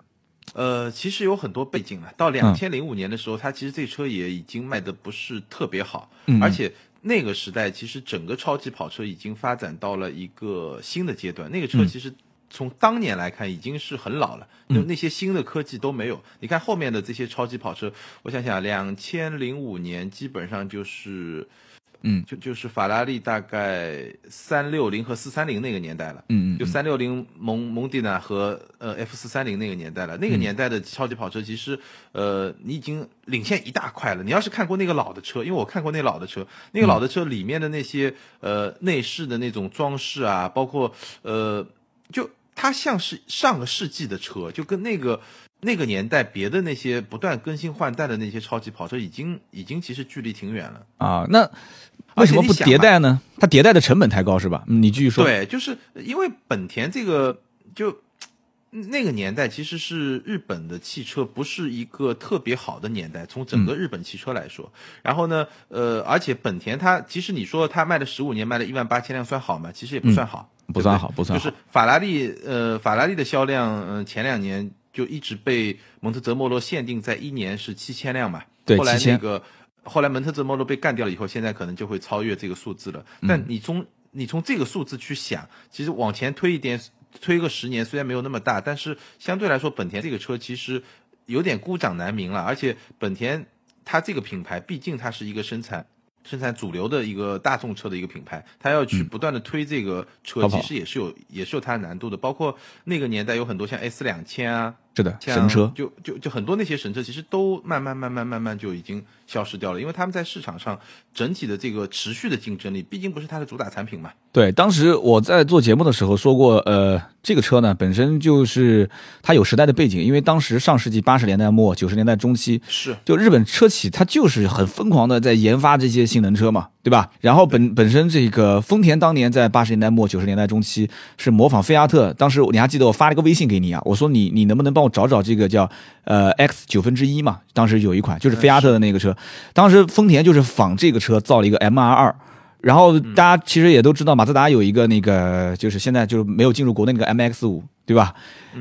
呃，其实有很多背景了。到两千零五年的时候，它其实这车也已经卖的不是特别好，嗯而且那个时代其实整个超级跑车已经发展到了一个新的阶段。那个车其实从当年来看已经是很老了，就那些新的科技都没有。你看后面的这些超级跑车，我想想，两千零五年基本上就是。嗯就就是法拉利大概三六零和四三零那个年代了，嗯嗯就三六零蒙蒙迪娜和呃 F 四三零那个年代了。那个年代的超级跑车，其实呃你已经领先一大块了。你要是看过那个老的车，因为我看过那老的车，那个老的车里面的那些呃内饰的那种装饰啊，包括呃就它像是上个世纪的车，就跟那个。那个年代，别的那些不断更新换代的那些超级跑车，已经已经其实距离挺远了。啊，那为什么不迭代呢？它迭代的成本太高是吧？嗯你继续说。对，就是因为本田这个就那个年代其实是日本的汽车不是一个特别好的年代，从整个日本汽车来说。然后呢，呃，而且本田它其实你说它卖了十五年，卖了一万八千辆，算好吗？其实也不算好，不算好，不算好。就是法拉利，呃，法拉利的销量，嗯、呃，前两年就一直被蒙特泽莫罗限定在一年是七千辆嘛。对，后来那个后来蒙特泽莫罗被干掉了以后，现在可能就会超越这个数字了。但你从你从这个数字去想，其实往前推一点，推个十年，虽然没有那么大，但是相对来说，本田这个车其实有点孤掌难鸣了。而且本田它这个品牌，毕竟它是一个生产。生产主流的一个大众车的一个品牌，它要去不断的推这个车，其实也是有也是有它的难度的。包括那个年代有很多像 S 两千啊，是的，神车。就就就很多那些神车，其实都慢慢慢慢慢慢就已经消失掉了，因为他们在市场上整体的这个持续的竞争力，毕竟不是它的主打产品嘛。对，当时我在做节目的时候说过，呃，这个车呢本身就是它有时代的背景，因为当时上世纪八十年代末九十年代中期，是就日本车企它就是很疯狂的在研发这些性能车嘛，对吧？然后本本身这个丰田当年在八十年代末九十年代中期是模仿菲亚特，当时你还记得我发了一个微信给你啊，我说你你能不能帮我找找这个叫呃 X 九分之一嘛？当时有一款就是菲亚特的那个车，当时丰田就是仿这个车造了一个 MR 二。然后大家其实也都知道，马自达有一个那个，就是现在就是没有进入国内那个 MX 五，对吧？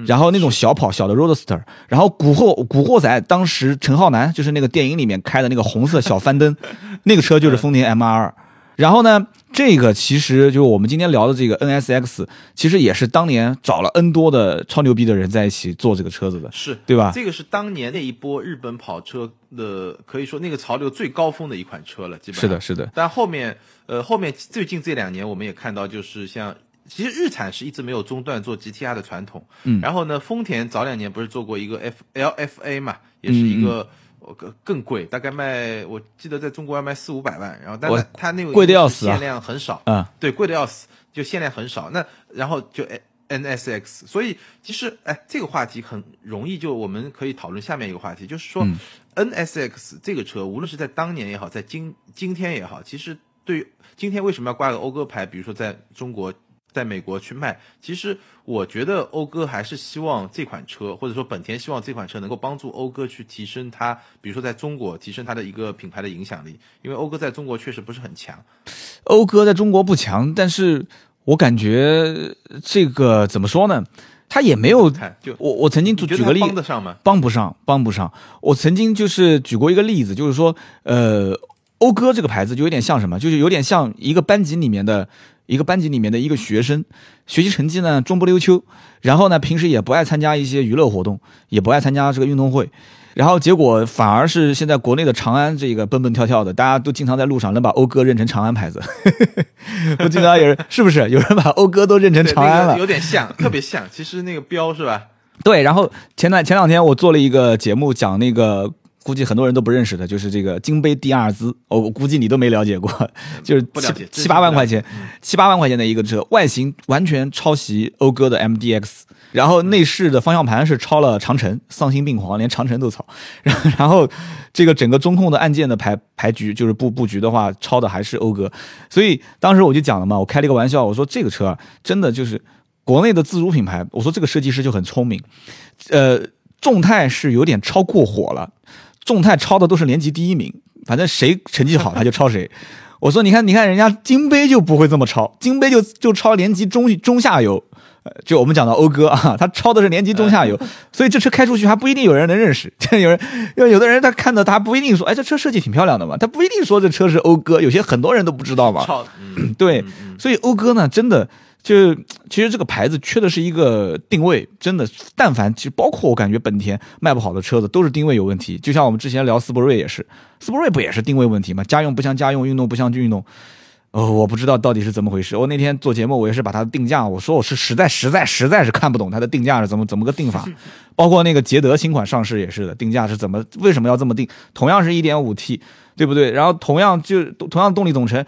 然后那种小跑小的 Roadster，然后古惑古惑仔当时陈浩南就是那个电影里面开的那个红色小翻灯，那个车就是丰田 MR 二。然后呢，这个其实就是我们今天聊的这个 NSX，其实也是当年找了 N 多的超牛逼的人在一起做这个车子的，是对吧？这个是当年那一波日本跑车的，可以说那个潮流最高峰的一款车了，基本上是的，是的，但后面，呃，后面最近这两年，我们也看到，就是像其实日产是一直没有中断做 GTR 的传统，嗯然后呢，丰田早两年不是做过一个 F LFA 嘛，也是一个。呃更更贵，大概卖，我记得在中国要卖四五百万，然后但它那个贵的要死啊限量很少，啊、对，贵的要死，就限量很少。那然后就 N S X，所以其实哎，这个话题很容易，就我们可以讨论下面一个话题，就是说、嗯 N S X 这个车，无论是在当年也好，在今今天也好，其实对于今天为什么要挂个讴歌牌，比如说在中国。在美国去卖，其实我觉得讴歌还是希望这款车，或者说本田希望这款车能够帮助讴歌去提升它，比如说在中国提升它的一个品牌的影响力，因为讴歌在中国确实不是很强。讴歌在中国不强，但是我感觉这个怎么说呢？它也没有看就我我曾经举个例帮得上吗？帮不上，帮不上。我曾经就是举过一个例子，就是说，呃，讴歌这个牌子就有点像什么，就是有点像一个班级里面的一个班级里面的一个学生，学习成绩呢中不溜秋，然后呢平时也不爱参加一些娱乐活动，也不爱参加这个运动会。然后结果反而是现在国内的长安这个蹦蹦跳跳的，大家都经常在路上能把讴歌认成长安牌子。我经常有人是不是有人把讴歌都认成长安了那个？有点像，特别像。其实那个标是吧？对，然后前段前两天我做了一个节目，讲那个估计很多人都不认识的，就是这个金杯第二兹，哦，我估计你都没了解过，就是七不了七八万块钱七八万块钱的一个车，外形完全抄袭讴歌的 MDX，然后内饰的方向盘是抄了长城，丧心病狂，连长城都抄，然 后然后这个整个中控的按键的排排局就是布布局的话，抄的还是讴歌，所以当时我就讲了嘛，我开了一个玩笑，我说这个车啊，真的就是国内的自主品牌，我说这个设计师就很聪明，呃，众泰是有点超过火了，众泰抄的都是年级第一名，反正谁成绩好他就抄谁。我说你看，你看人家金杯就不会这么抄，金杯就就抄年级中中下游，呃，就我们讲的讴歌啊，他抄的是年级中下游，所以这车开出去还不一定有人能认识。这 有人，因为有的人他看到他不一定说，哎，这车设计挺漂亮的嘛，他不一定说这车是讴歌，有些很多人都不知道嘛。对所以讴歌呢，真的就其实这个牌子缺的是一个定位，真的，但凡其实包括我感觉本田卖不好的车子都是定位有问题。就像我们之前聊斯铂瑞也是，斯铂瑞不也是定位问题吗？家用不像家用，运动不像运动。哦，我不知道到底是怎么回事。我那天做节目，我也是把它的定价，我说我是实在实在实在是看不懂它的定价是怎么怎么个定法。包括那个捷德新款上市也是的，定价是怎么为什么要这么定？同样是一点五 T，对不对？然后同样就同样动力总成，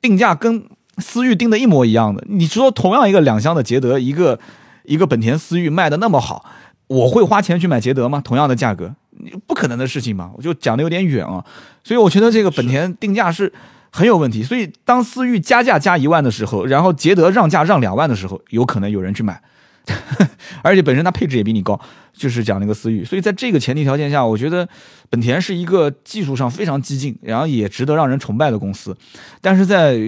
定价跟思域定的一模一样的。你说同样一个两厢的捷德，一个一个本田思域卖的那么好，我会花钱去买捷德吗？同样的价格，你不可能的事情嘛。我就讲的有点远啊，所以我觉得这个本田定价是很有问题。所以当思域加价加一万的时候，然后捷德让价让两万的时候，有可能有人去买。而且本身它配置也比你高，就是讲那个思域，所以在这个前提条件下，我觉得本田是一个技术上非常激进，然后也值得让人崇拜的公司，但是在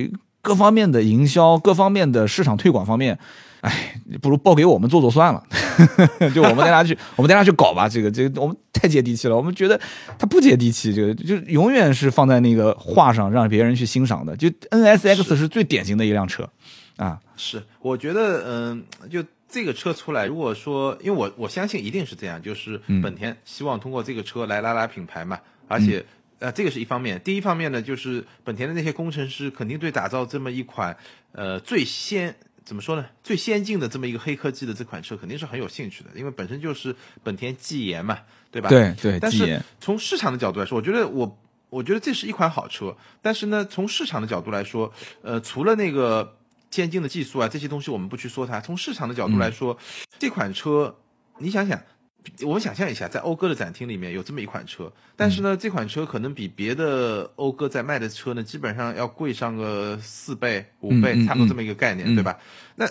各方面的营销、各方面的市场推广方面，哎，不如报给我们做做算了，就我们带他去，我们带他去搞吧。这个这个，我们太接地气了，我们觉得它不接地气，这个就永远是放在那个画上让别人去欣赏的。就 NSX 是最典型的一辆车啊，是，我觉得，嗯、就这个车出来，如果说，因为我我相信一定是这样，就是嗯本田希望通过这个车来拉拉品牌嘛，而且。嗯呃，这个是一方面。第一方面呢，就是本田的那些工程师肯定对打造这么一款呃最先怎么说呢，最先进的这么一个黑科技的这款车肯定是很有兴趣的，因为本身就是本田技研嘛，对吧？对对，但是从市场的角度来说，我觉得我我觉得这是一款好车。但是呢，从市场的角度来说，呃，除了那个先进的技术啊这些东西我们不去说它，从市场的角度来说，这款车你想想。我们想象一下，在讴歌的展厅里面有这么一款车，但是呢，这款车可能比别的讴歌在卖的车呢，基本上要贵上个四倍、五倍，差不多这么一个概念，嗯对吧？那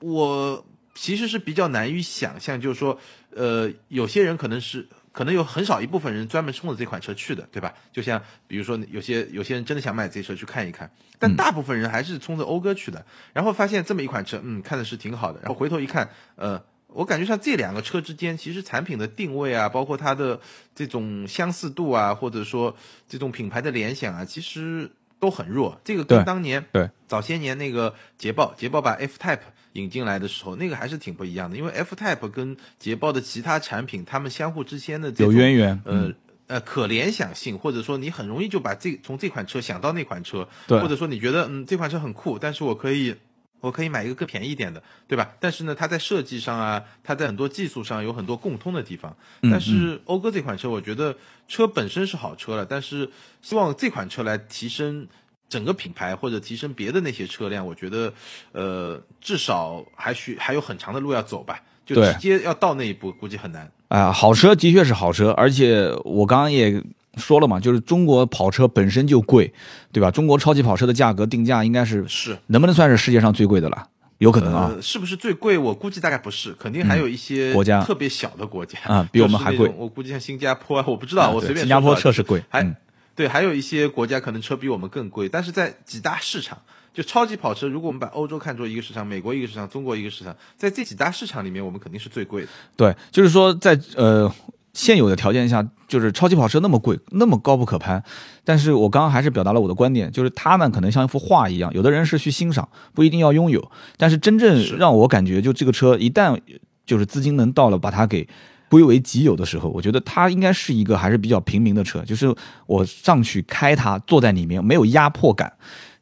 我其实是比较难于想象，就是说，呃，有些人可能是可能有很少一部分人专门冲着这款车去的，对吧？就像比如说有些有些人真的想买这车去看一看，但大部分人还是冲着讴歌去的，然后发现这么一款车，嗯，看的是挺好的，然后回头一看，呃。我感觉像这两个车之间，其实产品的定位啊，包括它的这种相似度啊，或者说这种品牌的联想啊，其实都很弱。这个跟当年对早些年那个捷豹，捷豹把 F Type 引进来的时候，那个还是挺不一样的，因为 F Type 跟捷豹的其他产品，它们相互之间的这种有渊源，呃嗯，呃可联想性，或者说你很容易就把这从这款车想到那款车，对或者说你觉得嗯这款车很酷，但是我可以。我可以买一个更便宜一点的，对吧？但是呢，它在设计上啊，它在很多技术上有很多共通的地方。嗯但是讴歌这款车，我觉得车本身是好车了，但是希望这款车来提升整个品牌或者提升别的那些车辆，我觉得呃至少还需还有很长的路要走吧。就直接要到那一步，估计很难。啊，好车的确是好车，而且我刚刚也说了嘛，就是中国跑车本身就贵，对吧？中国超级跑车的价格定价应该是是，能不能算是世界上最贵的了？有可能啊，呃，是不是最贵？我估计大概不是，肯定还有一些国家特别小的国家啊比我们还贵我估计像新加坡啊，我不知道，我随便对新加坡车是贵，还嗯对，还有一些国家可能车比我们更贵，但是在几大市场，就超级跑车，如果我们把欧洲看作一个市场，美国一个市场，中国一个市场，在这几大市场里面，我们肯定是最贵的。对，就是说在呃现有的条件下，就是超级跑车那么贵，那么高不可攀。但是我刚刚还是表达了我的观点，就是它们可能像一幅画一样，有的人是去欣赏，不一定要拥有。但是真正让我感觉，就这个车一旦就是资金能到了，把它给归为己有的时候，我觉得它应该是一个还是比较平民的车，就是我上去开它，坐在里面没有压迫感。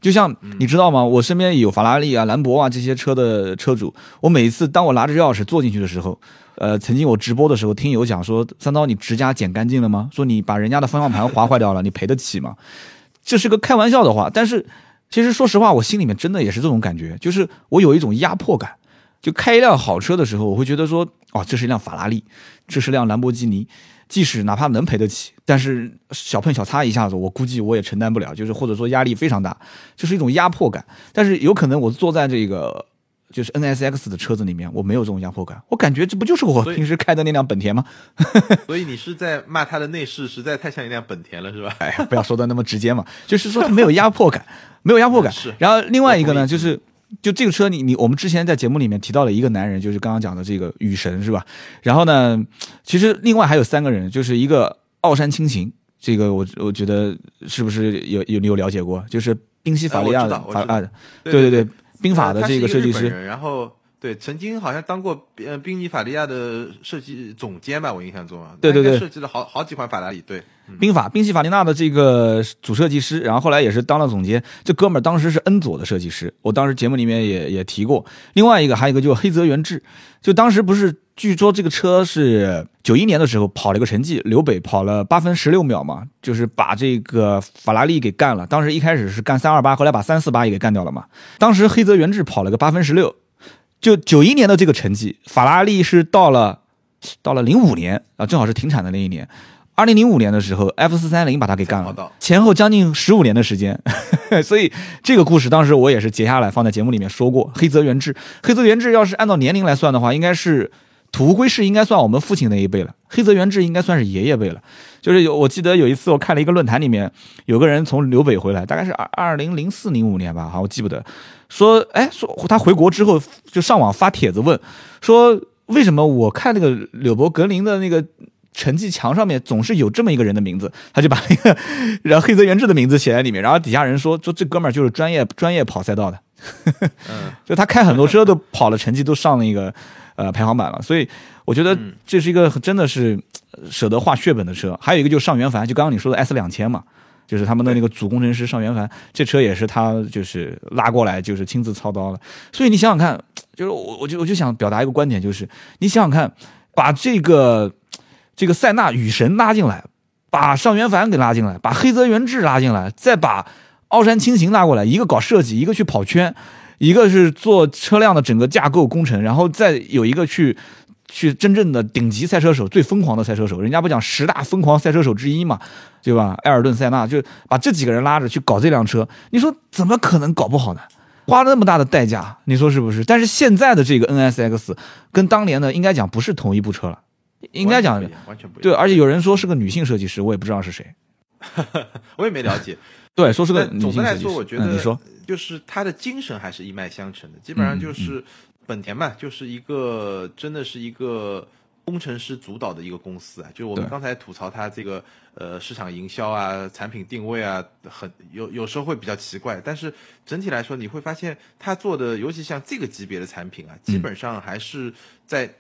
就像你知道吗？我身边有法拉利啊、兰博啊这些车的车主，我每一次当我拿着钥匙坐进去的时候，呃，曾经我直播的时候听友讲说，三刀你指甲剪干净了吗？说你把人家的方向盘划坏掉了，你赔得起吗？这是个开玩笑的话，但是其实说实话，我心里面真的也是这种感觉，就是我有一种压迫感。就开一辆好车的时候，我会觉得说，哦，这是一辆法拉利，这是辆兰博基尼，即使哪怕能赔得起，但是小碰小擦一下子，我估计我也承担不了，就是或者说压力非常大，就是一种压迫感。但是有可能我坐在这个就是 NSX 的车子里面，我没有这种压迫感，我感觉这不就是我平时开的那辆本田吗？所以你是在骂它的内饰实在太像一辆本田了，是吧？哎呀，不要说的那么直接嘛，就是说它没有压迫感，没有压迫感。是然后另外一个呢，就是就这个车你，你我们之前在节目里面提到了一个男人，就是刚刚讲的这个雨神是吧？然后呢，其实另外还有三个人，就是一个奥山清行，这个我我觉得是不是有有你有了解过？就是宾夕法利亚啊，对对对，宾法的这个设计师，然后对，曾经好像当过呃宾尼法利亚的设计总监吧，我印象中啊，对对对设计了好好几款法拉利，对，宾法宾夕法利纳的这个主设计师，然后后来也是当了总监。这哥们儿当时是恩佐的设计师，我当时节目里面也也提过。另外一个还有一个就是黑泽元志，就当时不是据说这个车是九一年的时候跑了一个成绩，刘北跑了八分十六秒嘛，就是把这个法拉利给干了。当时一开始是干三二八，后来把三四八也给干掉了嘛。当时黑泽元志跑了个八分十六，就九一年的这个成绩，法拉利是到了到了零五年啊，正好是停产的那一年。二零零五年的时候，F 四三零把它给干了前后将近十五年的时间，所以这个故事当时我也是截下来放在节目里面说过。黑泽元志，黑泽元志要是按照年龄来算的话，应该是土屋圭市应该算我们父亲那一辈了，黑泽元志应该算是爷爷辈了。就是有我记得有一次我看了一个论坛里面，有个人从柳北回来，大概是二二零零四零五年吧，好我记不得，说哎说他回国之后就上网发帖子问，说为什么我看那个柳伯格林的那个。成绩墙上面总是有这么一个人的名字，他就把那个 然后黑泽元志的名字写在里面，然后底下人说说这哥们儿就是专业专业跑赛道的，嗯，就他开很多车都跑了，成绩都上了一个呃排行榜了，所以我觉得嗯这是一个真的是呃舍得花血本的车。还有一个就是上元凡，就刚刚你说的 S 两千嘛，就是他们的那个主工程师上元凡，这车也是他就是拉过来就是亲自操刀的。所以你想想看，就是我我就我就想表达一个观点，就是你想想看，把这个这个塞纳雨神拉进来，把上元凡给拉进来，把黑泽元志拉进来，再把奥山轻行拉过来，一个搞设计，一个去跑圈，一个是做车辆的整个架构工程，然后再有一个去去真正的顶级赛车手，最疯狂的赛车手，人家不讲十大疯狂赛车手之一嘛，对吧？埃尔顿·塞纳就把这几个人拉着去搞这辆车，你说怎么可能搞不好呢？花了那么大的代价，你说是不是？但是现在的这个 NSX 跟当年的应该讲不是同一部车了，应该讲完全不一样完全不一对，而且有人说是个女性设计师，我也不知道是谁。我也没了解。对，说是个总的来说。我觉得嗯、你说，就是他的精神还是一脉相承的，基本上嗯就是本田嘛，就是一个真的是一个工程师主导的一个公司啊。就是我们刚才吐槽它这个呃市场营销啊、产品定位啊，很有有时候会比较奇怪，但是整体来说，你会发现它做的，尤其像这个级别的产品啊，基本上还是在。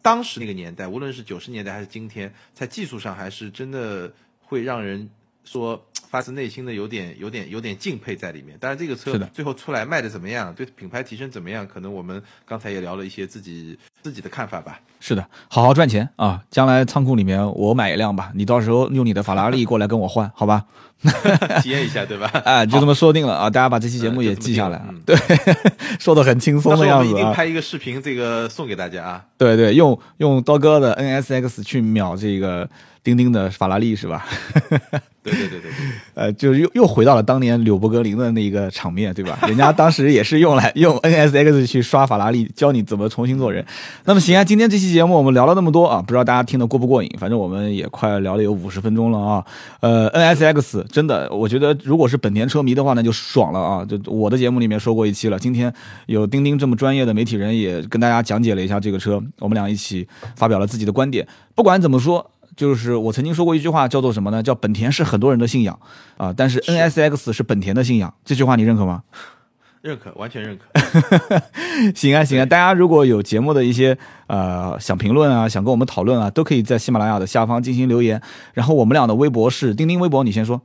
当时那个年代，无论是九十年代还是今天，在技术上还是真的会让人说发自内心的有点、有点、有点敬佩在里面。当然，这个车是的最后出来卖的怎么样，对品牌提升怎么样，可能我们刚才也聊了一些自己自己的看法吧。是的，好好赚钱啊！将来仓库里面我买一辆吧，你到时候用你的法拉利过来跟我换，好吧？体验一下，对吧？啊，就这么说定了啊！大家把这期节目也记下来啊。嗯对，说的很轻松到时候我们一。定拍一个视频，这个送给大家啊。对对，用用刀哥的 NSX 去秒这个钉钉的法拉利是吧？对对对对对，呃，就又又回到了当年柳伯格林的那个场面，对吧？人家当时也是用来用 NSX 去刷法拉利，教你怎么重新做人。那么行啊，今天这期节目我们聊了那么多啊，不知道大家听得过不过瘾？反正我们也快聊了有五十分钟了啊。呃，NSX 真的，我觉得如果是本田车迷的话，那就爽了啊！就我的节目里面说过一期了，今天有钉钉这么专业的媒体人也跟大家讲解了一下这个车，我们俩一起发表了自己的观点。不管怎么说。就是我曾经说过一句话，叫做什么呢？叫本田是很多人的信仰啊，但是 NSX 是本田的信仰。这句话你认可吗？认可，完全认可。行啊，行啊，大家如果有节目的一些呃想评论啊，想跟我们讨论啊，都可以在喜马拉雅的下方进行留言。然后我们俩的微博是钉钉微博，你先说。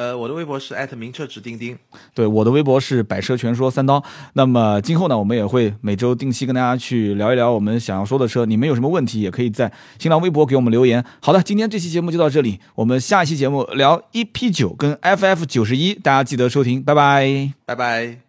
呃，我的微博是艾特名车指钉钉，对，我的微博是百车全说三刀。那么今后呢，我们也会每周定期跟大家去聊一聊我们想要说的车。你们有什么问题，也可以在新浪微博给我们留言。好的，今天这期节目就到这里，我们下一期节目聊 EP 九跟 FF 九十一，大家记得收听，拜拜，拜拜。